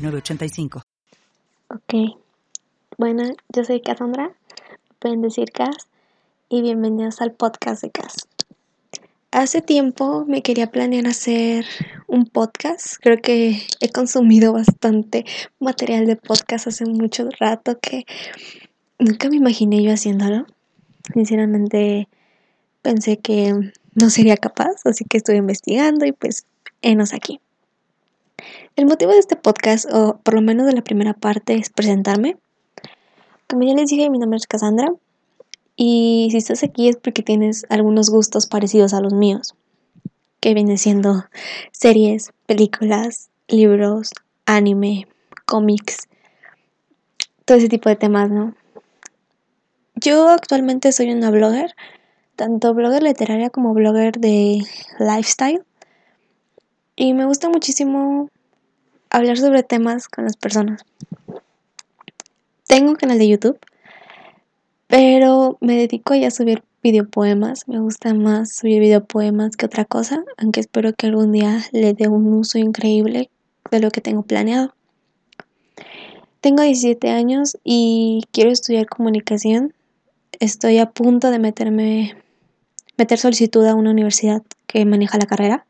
906985. Ok. Bueno, yo soy Cassandra, pueden decir Cass, y bienvenidos al podcast de Cass. Hace tiempo me quería planear hacer un podcast. Creo que he consumido bastante material de podcast hace mucho rato que nunca me imaginé yo haciéndolo. Sinceramente pensé que no sería capaz, así que estuve investigando y pues enos aquí. El motivo de este podcast, o por lo menos de la primera parte, es presentarme. Como ya les dije, mi nombre es Cassandra. Y si estás aquí es porque tienes algunos gustos parecidos a los míos. Que vienen siendo series, películas, libros, anime, cómics. Todo ese tipo de temas, ¿no? Yo actualmente soy una blogger. Tanto blogger literaria como blogger de lifestyle. Y me gusta muchísimo hablar sobre temas con las personas. Tengo un canal de YouTube, pero me dedico ya a subir videopoemas. Me gusta más subir videopoemas que otra cosa, aunque espero que algún día le dé un uso increíble de lo que tengo planeado. Tengo 17 años y quiero estudiar comunicación. Estoy a punto de meterme meter solicitud a una universidad que maneja la carrera.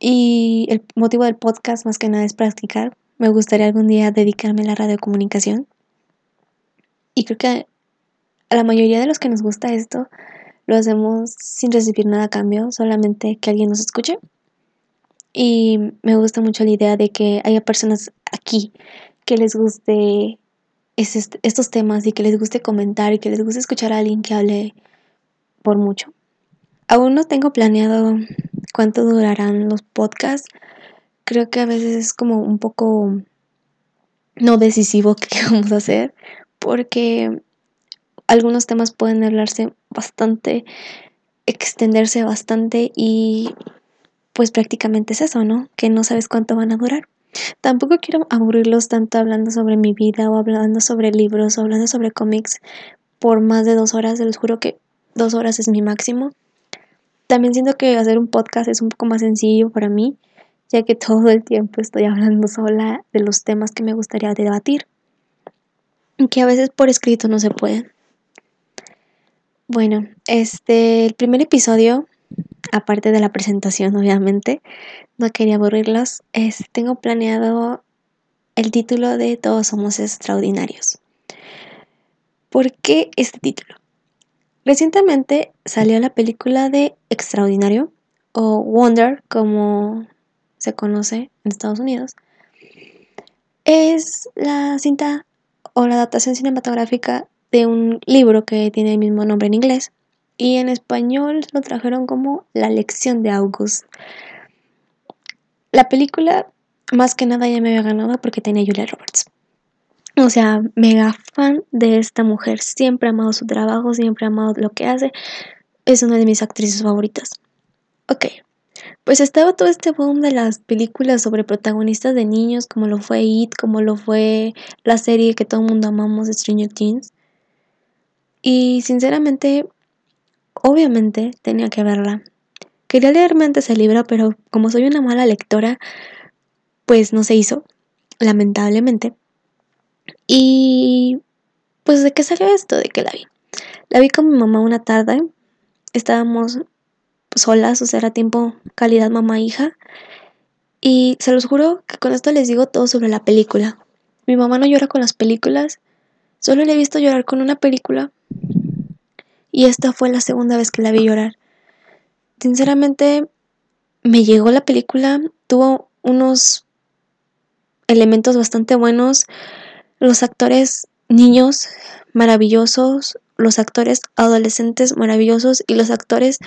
Y el motivo del podcast más que nada es practicar. Me gustaría algún día dedicarme a la radiocomunicación. Y creo que a la mayoría de los que nos gusta esto lo hacemos sin recibir nada a cambio, solamente que alguien nos escuche. Y me gusta mucho la idea de que haya personas aquí que les guste estos temas y que les guste comentar y que les guste escuchar a alguien que hable por mucho. Aún no tengo planeado cuánto durarán los podcasts. Creo que a veces es como un poco no decisivo qué vamos a hacer, porque algunos temas pueden hablarse bastante, extenderse bastante y pues prácticamente es eso, ¿no? Que no sabes cuánto van a durar. Tampoco quiero aburrirlos tanto hablando sobre mi vida o hablando sobre libros o hablando sobre cómics por más de dos horas. Les juro que dos horas es mi máximo. También siento que hacer un podcast es un poco más sencillo para mí, ya que todo el tiempo estoy hablando sola de los temas que me gustaría debatir, que a veces por escrito no se pueden. Bueno, este, el primer episodio, aparte de la presentación, obviamente, no quería aburrirlos, es, tengo planeado el título de Todos somos extraordinarios. ¿Por qué este título? Recientemente salió la película de Extraordinario o Wonder como se conoce en Estados Unidos. Es la cinta o la adaptación cinematográfica de un libro que tiene el mismo nombre en inglés y en español lo trajeron como La lección de August. La película más que nada ya me había ganado porque tenía Julia Roberts. O sea, mega fan de esta mujer. Siempre ha amado su trabajo, siempre ha amado lo que hace. Es una de mis actrices favoritas. Ok, pues estaba todo este boom de las películas sobre protagonistas de niños, como lo fue It, como lo fue la serie que todo el mundo amamos Stranger Things. Y sinceramente, obviamente tenía que verla. Quería leerme antes el libro, pero como soy una mala lectora, pues no se hizo, lamentablemente. Y pues de qué salió esto, de que la vi. La vi con mi mamá una tarde. Estábamos solas, o sea, era tiempo calidad mamá-hija. Y se los juro que con esto les digo todo sobre la película. Mi mamá no llora con las películas. Solo le he visto llorar con una película. Y esta fue la segunda vez que la vi llorar. Sinceramente, me llegó la película. Tuvo unos elementos bastante buenos los actores niños maravillosos, los actores adolescentes maravillosos y los actores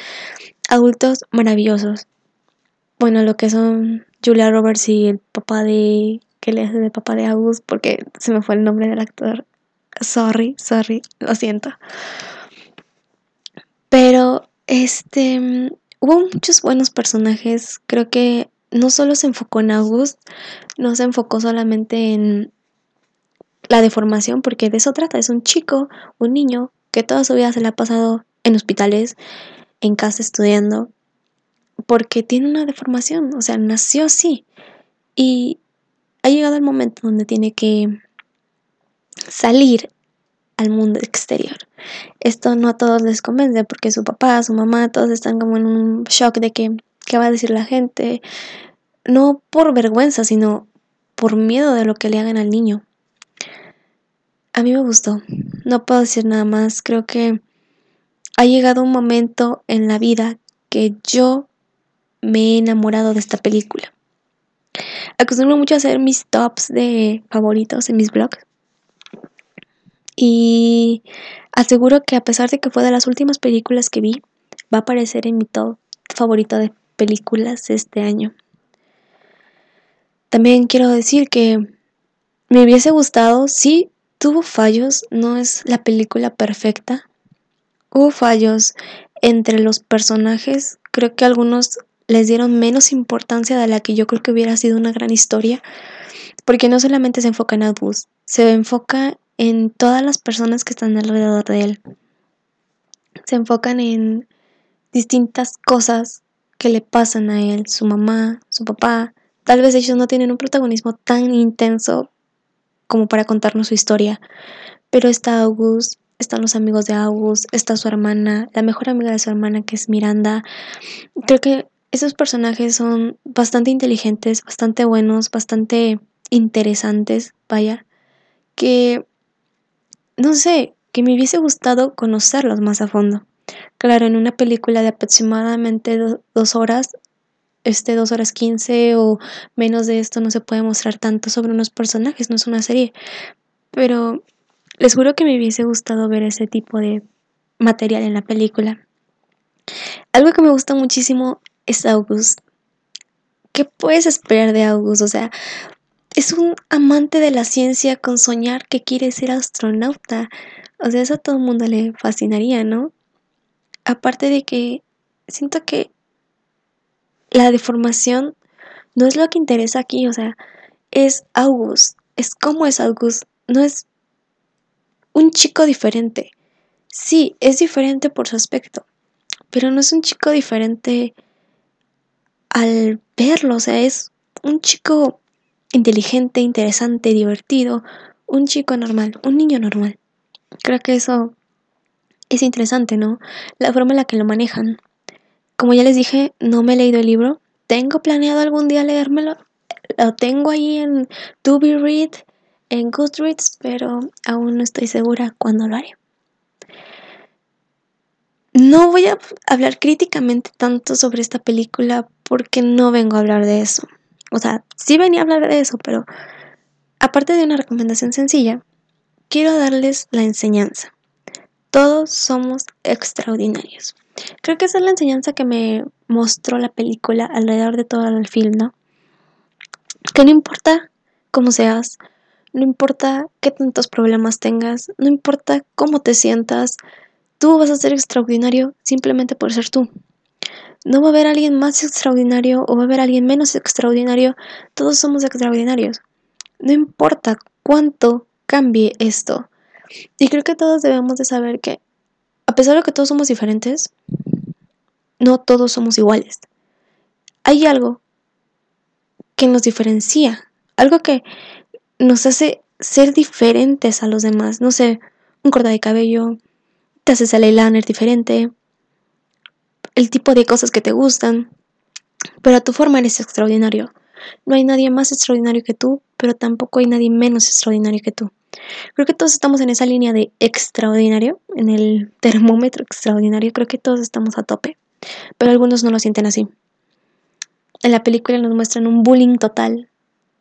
adultos maravillosos. Bueno, lo que son Julia Roberts y el papá de que le hace de papá de August, porque se me fue el nombre del actor. Sorry, sorry, lo siento. Pero, este, hubo muchos buenos personajes. Creo que no solo se enfocó en August, no se enfocó solamente en la deformación, porque de eso trata. Es un chico, un niño, que toda su vida se le ha pasado en hospitales, en casa estudiando, porque tiene una deformación, o sea, nació así. Y ha llegado el momento donde tiene que salir al mundo exterior. Esto no a todos les convence porque su papá, su mamá, todos están como en un shock de que qué va a decir la gente, no por vergüenza, sino por miedo de lo que le hagan al niño. A mí me gustó, no puedo decir nada más, creo que ha llegado un momento en la vida que yo me he enamorado de esta película. Acostumbro mucho a hacer mis tops de favoritos en mis blogs. Y aseguro que a pesar de que fue de las últimas películas que vi, va a aparecer en mi top favorito de películas este año. También quiero decir que me hubiese gustado, sí, tuvo fallos, no es la película perfecta. Hubo fallos entre los personajes, creo que algunos les dieron menos importancia de la que yo creo que hubiera sido una gran historia, porque no solamente se enfoca en Albus, se enfoca en todas las personas que están alrededor de él. Se enfocan en distintas cosas que le pasan a él, su mamá, su papá. Tal vez ellos no tienen un protagonismo tan intenso como para contarnos su historia, pero está August, están los amigos de August, está su hermana, la mejor amiga de su hermana que es Miranda. Creo que esos personajes son bastante inteligentes, bastante buenos, bastante interesantes, vaya, que no sé, que me hubiese gustado conocerlos más a fondo. Claro, en una película de aproximadamente dos horas, este dos horas quince o menos de esto no se puede mostrar tanto sobre unos personajes, no es una serie. Pero les juro que me hubiese gustado ver ese tipo de material en la película. Algo que me gusta muchísimo es August. ¿Qué puedes esperar de August? O sea, es un amante de la ciencia con soñar que quiere ser astronauta. O sea, eso a todo el mundo le fascinaría, ¿no? Aparte de que siento que la deformación no es lo que interesa aquí, o sea, es August, es cómo es August, no es un chico diferente. Sí, es diferente por su aspecto, pero no es un chico diferente al verlo, o sea, es un chico inteligente, interesante, divertido, un chico normal, un niño normal. Creo que eso es interesante, ¿no? La forma en la que lo manejan. Como ya les dije, no me he leído el libro. Tengo planeado algún día leérmelo. Lo tengo ahí en To Be Read, en Goodreads, pero aún no estoy segura cuándo lo haré. No voy a hablar críticamente tanto sobre esta película porque no vengo a hablar de eso. O sea, sí venía a hablar de eso, pero aparte de una recomendación sencilla, quiero darles la enseñanza. Todos somos extraordinarios. Creo que esa es la enseñanza que me mostró la película alrededor de todo el film, ¿no? Que no importa cómo seas, no importa qué tantos problemas tengas, no importa cómo te sientas, Tú vas a ser extraordinario simplemente por ser tú. No va a haber alguien más extraordinario o va a haber alguien menos extraordinario. Todos somos extraordinarios. No importa cuánto cambie esto. Y creo que todos debemos de saber que, a pesar de que todos somos diferentes, no todos somos iguales. Hay algo que nos diferencia, algo que nos hace ser diferentes a los demás. No sé, un corte de cabello, te haces el eyeliner diferente, el tipo de cosas que te gustan, pero a tu forma eres extraordinario. No hay nadie más extraordinario que tú, pero tampoco hay nadie menos extraordinario que tú. Creo que todos estamos en esa línea de extraordinario, en el termómetro extraordinario, creo que todos estamos a tope, pero algunos no lo sienten así. En la película nos muestran un bullying total,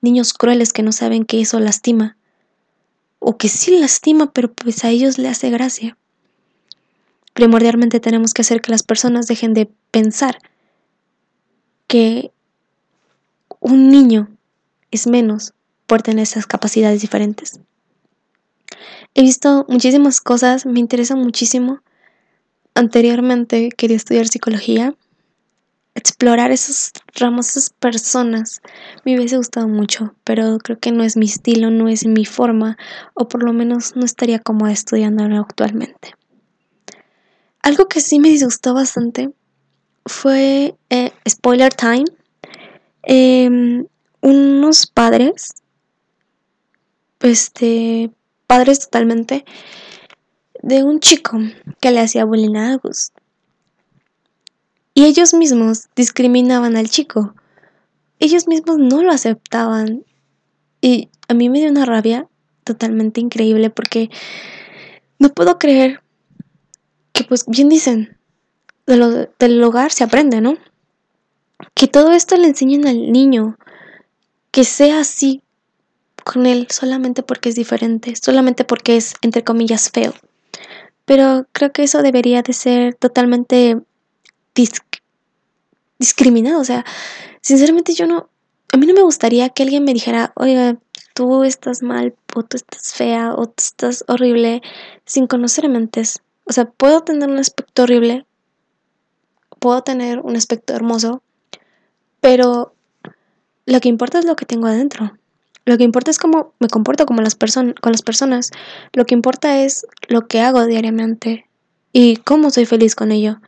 niños crueles que no saben que eso lastima, o que sí lastima, pero pues a ellos le hace gracia. Primordialmente tenemos que hacer que las personas dejen de pensar que un niño es menos por tener esas capacidades diferentes. He visto muchísimas cosas, me interesa muchísimo. Anteriormente quería estudiar psicología, explorar esos ramos, esas personas. Me hubiese gustado mucho, pero creo que no es mi estilo, no es mi forma, o por lo menos no estaría como estudiando actualmente. Algo que sí me disgustó bastante fue, eh, spoiler time, em, unos padres, este, padres totalmente, de un chico que le hacía bullying a August. Y ellos mismos discriminaban al chico. Ellos mismos no lo aceptaban. Y a mí me dio una rabia totalmente increíble porque no puedo creer que pues bien dicen, del hogar se aprende, ¿no? Que todo esto le enseñen al niño, que sea así con él solamente porque es diferente, solamente porque es, entre comillas, feo. Pero creo que eso debería de ser totalmente discriminado. O sea, sinceramente yo no, a mí no me gustaría que alguien me dijera, oiga, tú estás mal, o tú estás fea, o tú estás horrible, sin conocer mentes. O sea, puedo tener un aspecto horrible, puedo tener un aspecto hermoso, pero lo que importa es lo que tengo adentro. Lo que importa es cómo me comporto con las personas. Lo que importa es lo que hago diariamente y cómo soy feliz con ello.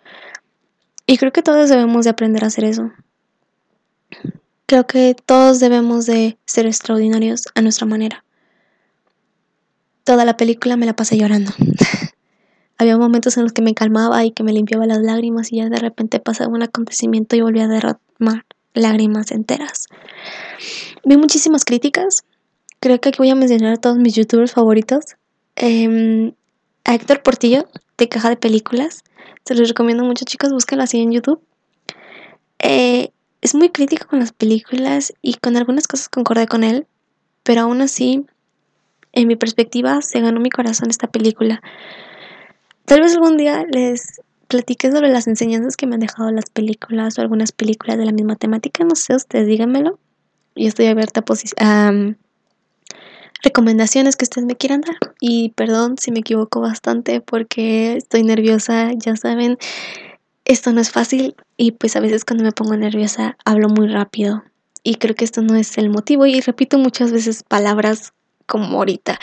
Y creo que todos debemos de aprender a hacer eso. Creo que todos debemos de ser extraordinarios a nuestra manera. Toda la película me la pasé llorando. Había momentos en los que me calmaba y que me limpiaba las lágrimas y ya de repente pasaba un acontecimiento y volvía a derramar lágrimas enteras. Vi muchísimas críticas. Creo que aquí voy a mencionar a todos mis youtubers favoritos. Em, a Héctor Portillo, de Caja de Películas. Se los recomiendo mucho, chicos. Búsquenlo así en YouTube. Eh, es muy crítico con las películas y con algunas cosas concordé con él. Pero aún así, en mi perspectiva, se ganó mi corazón esta película. Tal vez algún día les platique sobre las enseñanzas que me han dejado las películas o algunas películas de la misma temática. No sé, ustedes díganmelo. Yo estoy abierta a, recomendaciones que ustedes me quieran dar. Y perdón si me equivoco bastante porque estoy nerviosa, ya saben, esto no es fácil y pues a veces cuando me pongo nerviosa hablo muy rápido. Y creo que esto no es el motivo y repito muchas veces palabras como ahorita.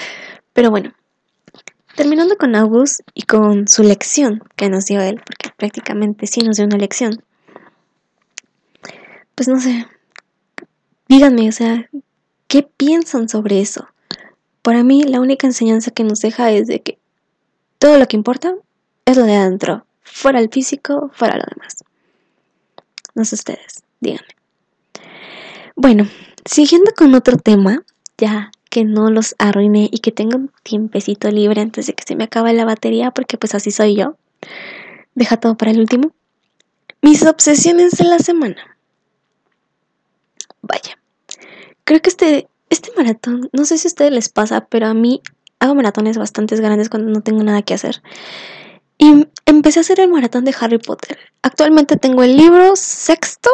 Pero bueno, Terminando con August y con su lección que nos dio él, porque prácticamente sí nos dio una lección. Pues no sé, díganme, o sea, ¿qué piensan sobre eso? Para mí la única enseñanza que nos deja es de que todo lo que importa es lo de adentro, fuera el físico, fuera lo demás. No sé ustedes, díganme. Bueno, siguiendo con otro tema, ya que no los arruine y que tenga un tiempecito libre antes de que se me acabe la batería, porque pues así soy yo. Deja todo para el último. Mis obsesiones de la semana. Vaya. Creo que este, este maratón, no sé si a ustedes les pasa, pero a mí hago maratones bastante grandes cuando no tengo nada que hacer. Y empecé a hacer el maratón de Harry Potter. Actualmente tengo el libro sexto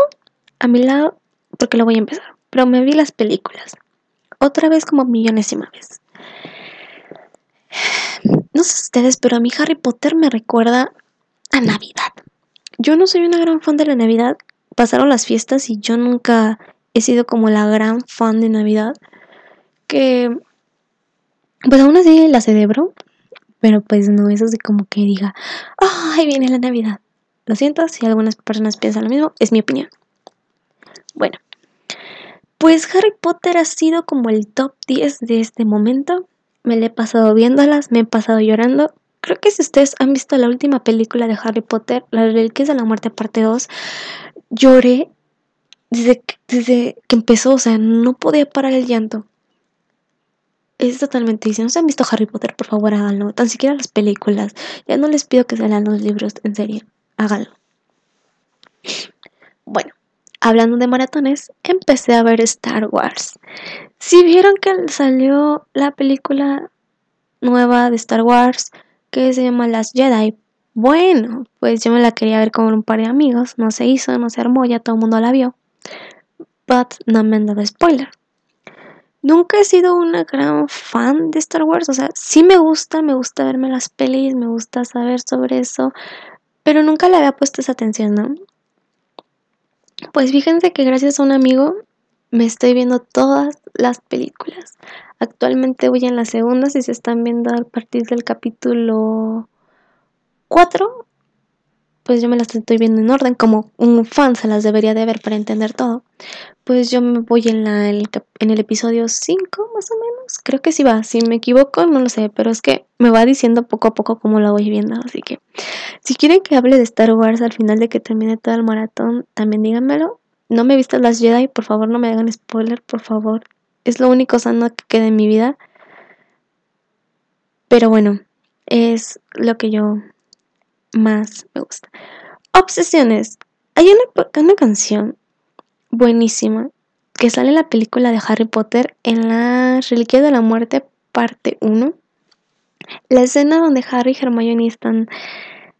a mi lado porque lo voy a empezar. Pero me vi las películas otra vez como millonésima vez. No sé ustedes, pero a mí Harry Potter me recuerda a Navidad. Yo no soy una gran fan de la Navidad. Pasaron las fiestas y yo nunca he sido como la gran fan de Navidad. Que, pues aún así la celebro. Pero pues no es así como que diga, ¡ay, viene la Navidad! Lo siento, si algunas personas piensan lo mismo, es mi opinión. Bueno, pues Harry Potter ha sido como el top 10 de este momento. Me le he pasado viéndolas, me he pasado llorando. Creo que si ustedes han visto la última película de Harry Potter, La Reliquias de la Muerte parte 2, lloré desde que, desde que empezó, o sea, no podía parar el llanto. Es totalmente, si no se han visto Harry Potter, por favor háganlo, tan siquiera las películas. Ya no les pido que se lean los libros, en serio, háganlo. Bueno, hablando de maratones, empecé a ver Star Wars. Si vieron que salió la película nueva de Star Wars que se llama Las Jedi, bueno, pues yo me la quería ver con un par de amigos, no se hizo, no se armó, ya todo el mundo la vio. But no me han dado spoiler. nunca he sido una gran fan de Star Wars. O sea, sí me gusta, me gusta verme las pelis, me gusta saber sobre eso, pero nunca le había puesto esa atención, ¿no? Pues fíjense que gracias a un amigo me estoy viendo todas las películas. Actualmente voy en la segunda, si se están viendo a partir del capítulo 4, pues yo me las estoy viendo en orden, como un fan se las debería de ver para entender todo. Pues yo me voy en, la, en el episodio 5, más o menos. Creo que sí va, si me equivoco no lo sé, pero es que me va diciendo poco a poco cómo la voy viendo. Así que si quieren que hable de Star Wars al final de que termine todo el maratón, también díganmelo. No me he las Jedi, por favor no me hagan spoiler, por favor. Es lo único sano que queda en mi vida. Pero bueno, es lo que yo más me gusta. Obsesiones. Hay una, una canción buenísima que sale en la película de Harry Potter en la Reliquia de la Muerte parte 1. La escena donde Harry y Hermione están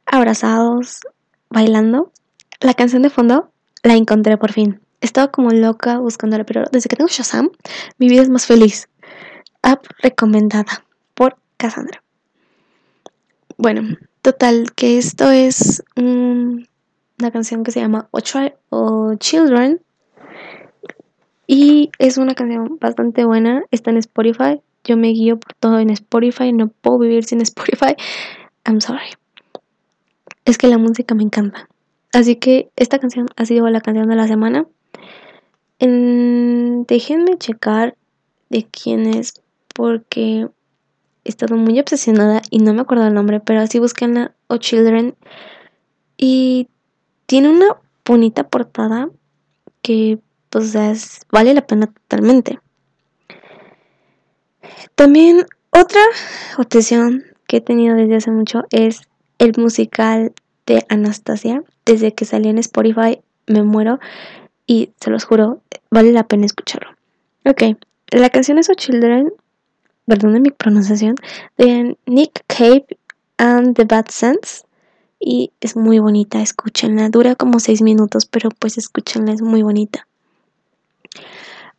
abrazados, bailando. La canción de fondo la encontré por fin. Estaba como loca buscándola, pero desde que tengo Shazam, mi vida es más feliz. App recomendada por Cassandra. Bueno, total, que esto es una canción que se llama o Children. Y es una canción bastante buena. Está en Spotify. Yo me guío por todo en Spotify. No puedo vivir sin Spotify. I'm sorry. Es que la música me encanta. Así que esta canción ha sido la canción de la semana. déjenme checar de quién es porque estado muy obsesionada y no me acuerdo el nombre, pero así busquenla o Children y tiene una bonita portada que pues vale la pena totalmente. También otra obsesión que he tenido desde hace mucho es el musical de Anastasia desde que salí en Spotify me muero y se los juro, vale la pena escucharlo. Ok, la canción es O Children, perdón mi pronunciación, de Nick Cave and the Bad Sense y es muy bonita, escúchenla, dura como 6 minutos, pero pues escúchenla, es muy bonita.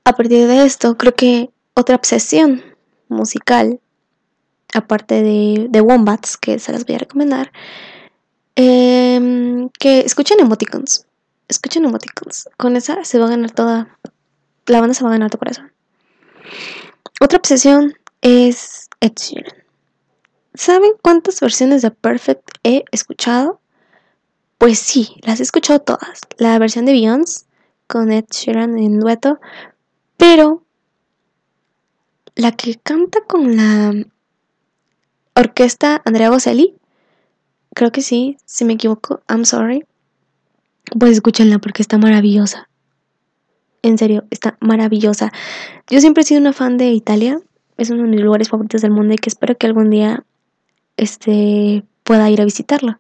A partir de esto, creo que otra obsesión musical, aparte de, de Wombats, que se las voy a recomendar, Em, que escuchen emoticons. Escuchen emoticons. Con esa se va a ganar toda. La banda se va a ganar tu corazón. Otra obsesión es Ed Sheeran. ¿Saben cuántas versiones de Perfect he escuchado? Pues sí, las he escuchado todas. La versión de Beyoncé con Ed Sheeran en dueto. Pero la que canta con la orquesta Andrea Bocelli Creo que sí, si me equivoco, I'm sorry. Pues escúchenla porque está maravillosa. En serio, está maravillosa. Yo siempre he sido una fan de Italia. Es uno de mis lugares favoritos del mundo y que espero que algún día este, pueda ir a visitarlo.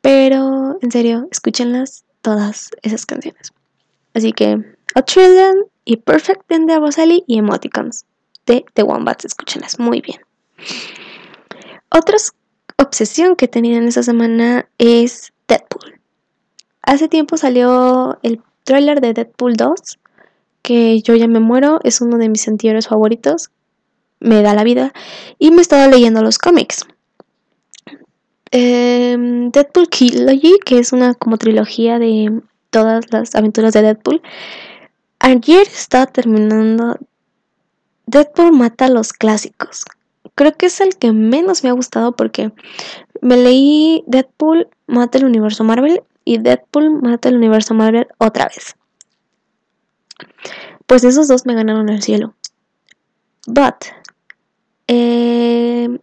Pero, en serio, escúchenlas todas esas canciones. Así que, A Trillion y Perfect de Rosalie y Emoticons de The Wombats. Escúchenlas muy bien. Otros obsesión que he tenido en esta semana es Deadpool. Hace tiempo salió el tráiler de Deadpool 2, que yo ya me muero, es uno de mis antihéroes favoritos, me da la vida, y me estaba leyendo los cómics. Em, Deadpool Trilogy, que es una como trilogía de todas las aventuras de Deadpool. Ayer estaba terminando Deadpool mata los clásicos, creo que es el que menos me ha gustado porque me leí Deadpool mata el universo Marvel y Deadpool mata el universo Marvel otra vez. Pues esos dos me ganaron el cielo. But eh,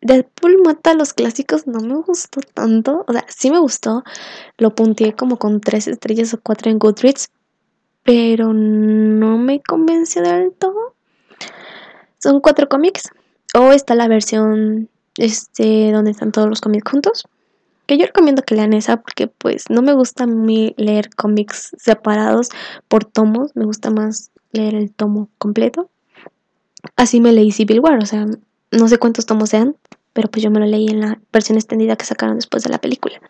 Deadpool mata los clásicos no me gustó tanto. O sea, sí me gustó. Lo punteé como con tres estrellas o cuatro en Goodreads. Pero no me convenció del todo. Son cuatro cómics. O está la versión este donde están todos los cómics juntos. Que yo recomiendo que lean esa porque pues no me gusta a mí leer cómics separados por tomos, me gusta más leer el tomo completo. Así me leí Civil War, o sea, no sé cuántos tomos sean, pero pues yo me lo leí en la versión extendida que sacaron después de la película.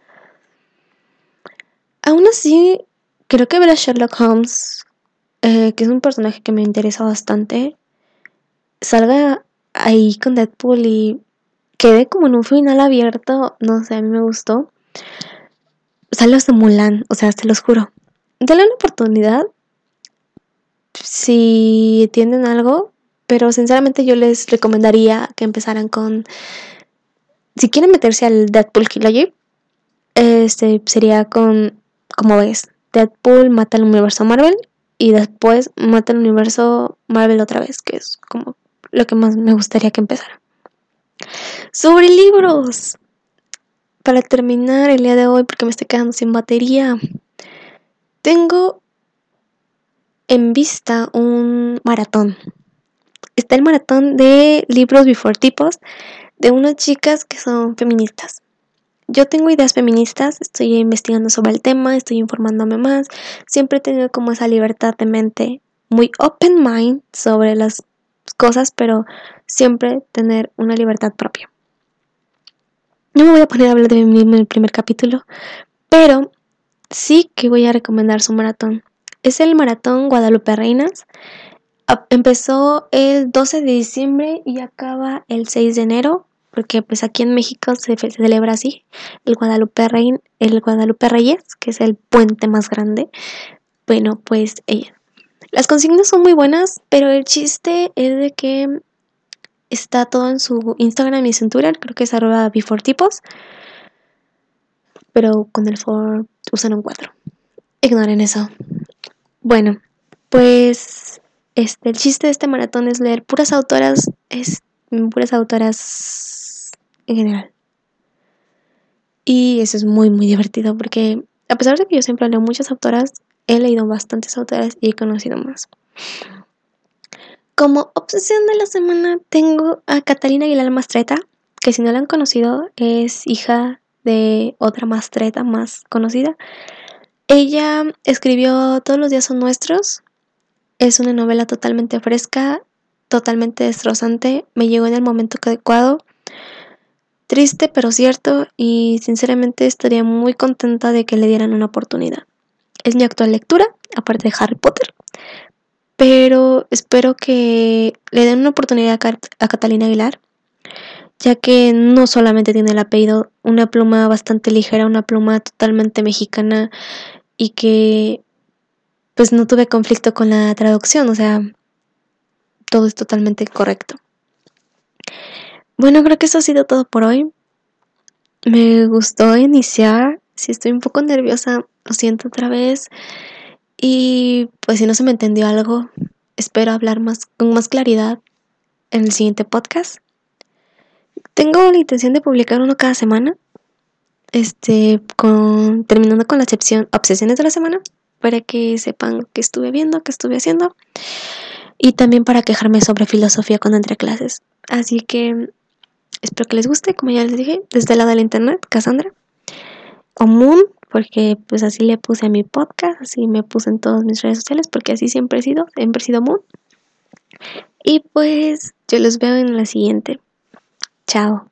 Aún así, creo que ver a Sherlock Holmes eh, que es un personaje que me interesa bastante, salga ahí con Deadpool y quede como en un final abierto, no sé, a mí me gustó. Sale de Mulan, o sea, te los juro. Dale una oportunidad si tienen algo, pero sinceramente yo les recomendaría que empezaran con si quieren meterse al Deadpool Trilogy, este sería con como ves, Deadpool mata al universo Marvel y después mata al universo Marvel otra vez, que es como lo que más me gustaría que empezara. Sobre libros. Para terminar el día de hoy, porque me estoy quedando sin batería, tengo en vista un maratón. Está el maratón de libros before tipos de unas chicas que son feministas. Yo tengo ideas feministas, estoy investigando sobre el tema, estoy informándome más, siempre he tenido como esa libertad de mente, muy open mind sobre las cosas, pero siempre tener una libertad propia. No me voy a poner a hablar de mí mismo en el primer capítulo, pero sí que voy a recomendar su maratón. Es el maratón Guadalupe Reinas. Empezó el 12 de diciembre y acaba el 6 de enero, porque pues aquí en México se, celebra así, el Guadalupe, el Guadalupe Reyes, que es el puente más grande. Bueno, pues ella. Las consignas son muy buenas, pero el chiste es de que Está todo en su Instagram y cintura, creo que es arroba tipos. Pero con el for usan un 4. Ignoren eso. Bueno, pues este, el chiste de este maratón es leer puras autoras, es puras autoras en general. Y eso es muy, muy divertido porque a pesar de que yo siempre leo muchas autoras, he leído bastantes autoras y he conocido más. Como obsesión de la semana tengo a Catalina Aguilar Mastreta, que si no la han conocido es hija de otra mastreta más conocida. Ella escribió Todos los días son nuestros. Es una novela totalmente fresca, totalmente destrozante. Me llegó en el momento adecuado. Triste pero cierto y sinceramente estaría muy contenta de que le dieran una oportunidad. Es mi actual lectura, aparte de Harry Potter pero espero que le den una oportunidad a, Catalina Aguilar, ya que no solamente tiene el apellido, una pluma bastante ligera, una pluma totalmente mexicana y que pues no tuve conflicto con la traducción, o sea, todo es totalmente correcto. Bueno, creo que eso ha sido todo por hoy. Me gustó iniciar, si estoy un poco nerviosa, lo siento otra vez. Y pues si no se me entendió algo, espero hablar más con más claridad en el siguiente podcast. Tengo la intención de publicar uno cada semana. Este, con, terminando con la excepción obsesiones de la semana, para que sepan qué estuve viendo, qué estuve haciendo. Y también para quejarme sobre filosofía cuando entre clases. Así que espero que les guste, como ya les dije, desde el lado del internet, Cassandra. O Moon, porque pues así le puse a mi podcast, así me puse en todas mis redes sociales, porque así siempre he sido, siempre he sido Moon. Y pues yo los veo en la siguiente. Chao.